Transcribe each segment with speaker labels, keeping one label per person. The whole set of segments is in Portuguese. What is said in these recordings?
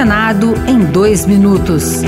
Speaker 1: Senado em dois minutos.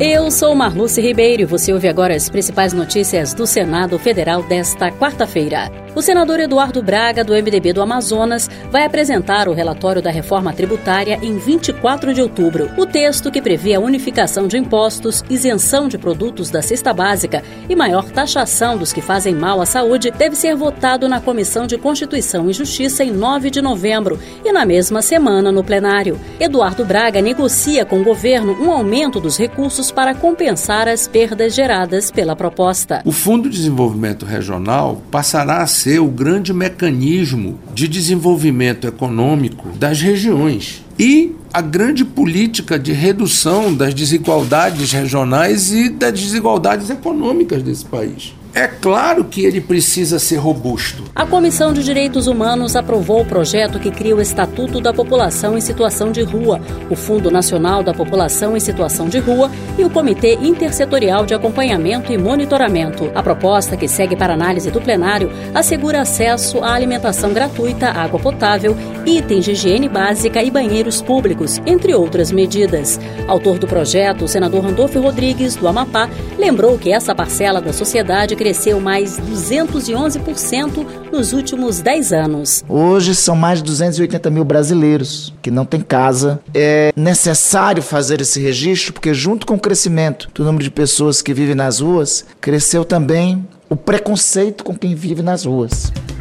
Speaker 2: Eu sou Marluce Ribeiro e você ouve agora as principais notícias do Senado Federal desta quarta-feira. O senador Eduardo Braga, do MDB do Amazonas, vai apresentar o relatório da reforma tributária em 24 de outubro. O texto, que prevê a unificação de impostos, isenção de produtos da cesta básica e maior taxação dos que fazem mal à saúde, deve ser votado na Comissão de Constituição e Justiça em 9 de novembro e na mesma semana no plenário. Eduardo Braga negocia com o governo um aumento dos recursos para compensar as perdas geradas pela proposta.
Speaker 3: O Fundo de Desenvolvimento Regional passará a ser ser o grande mecanismo de desenvolvimento econômico das regiões. E a grande política de redução das desigualdades regionais e das desigualdades econômicas desse país. É claro que ele precisa ser robusto.
Speaker 2: A Comissão de Direitos Humanos aprovou o projeto que cria o Estatuto da População em Situação de Rua, o Fundo Nacional da População em Situação de Rua e o Comitê Intersetorial de Acompanhamento e Monitoramento. A proposta, que segue para análise do plenário, assegura acesso à alimentação gratuita, água potável, itens de higiene básica e banheiros públicos, entre outras medidas. Autor do projeto, o senador Randolfo Rodrigues, do Amapá, lembrou que essa parcela da sociedade cresceu mais 211% nos últimos 10 anos.
Speaker 4: Hoje são mais de 280 mil brasileiros que não têm casa. É necessário fazer esse registro porque, junto com o crescimento do número de pessoas que vivem nas ruas, cresceu também o preconceito com quem vive nas ruas.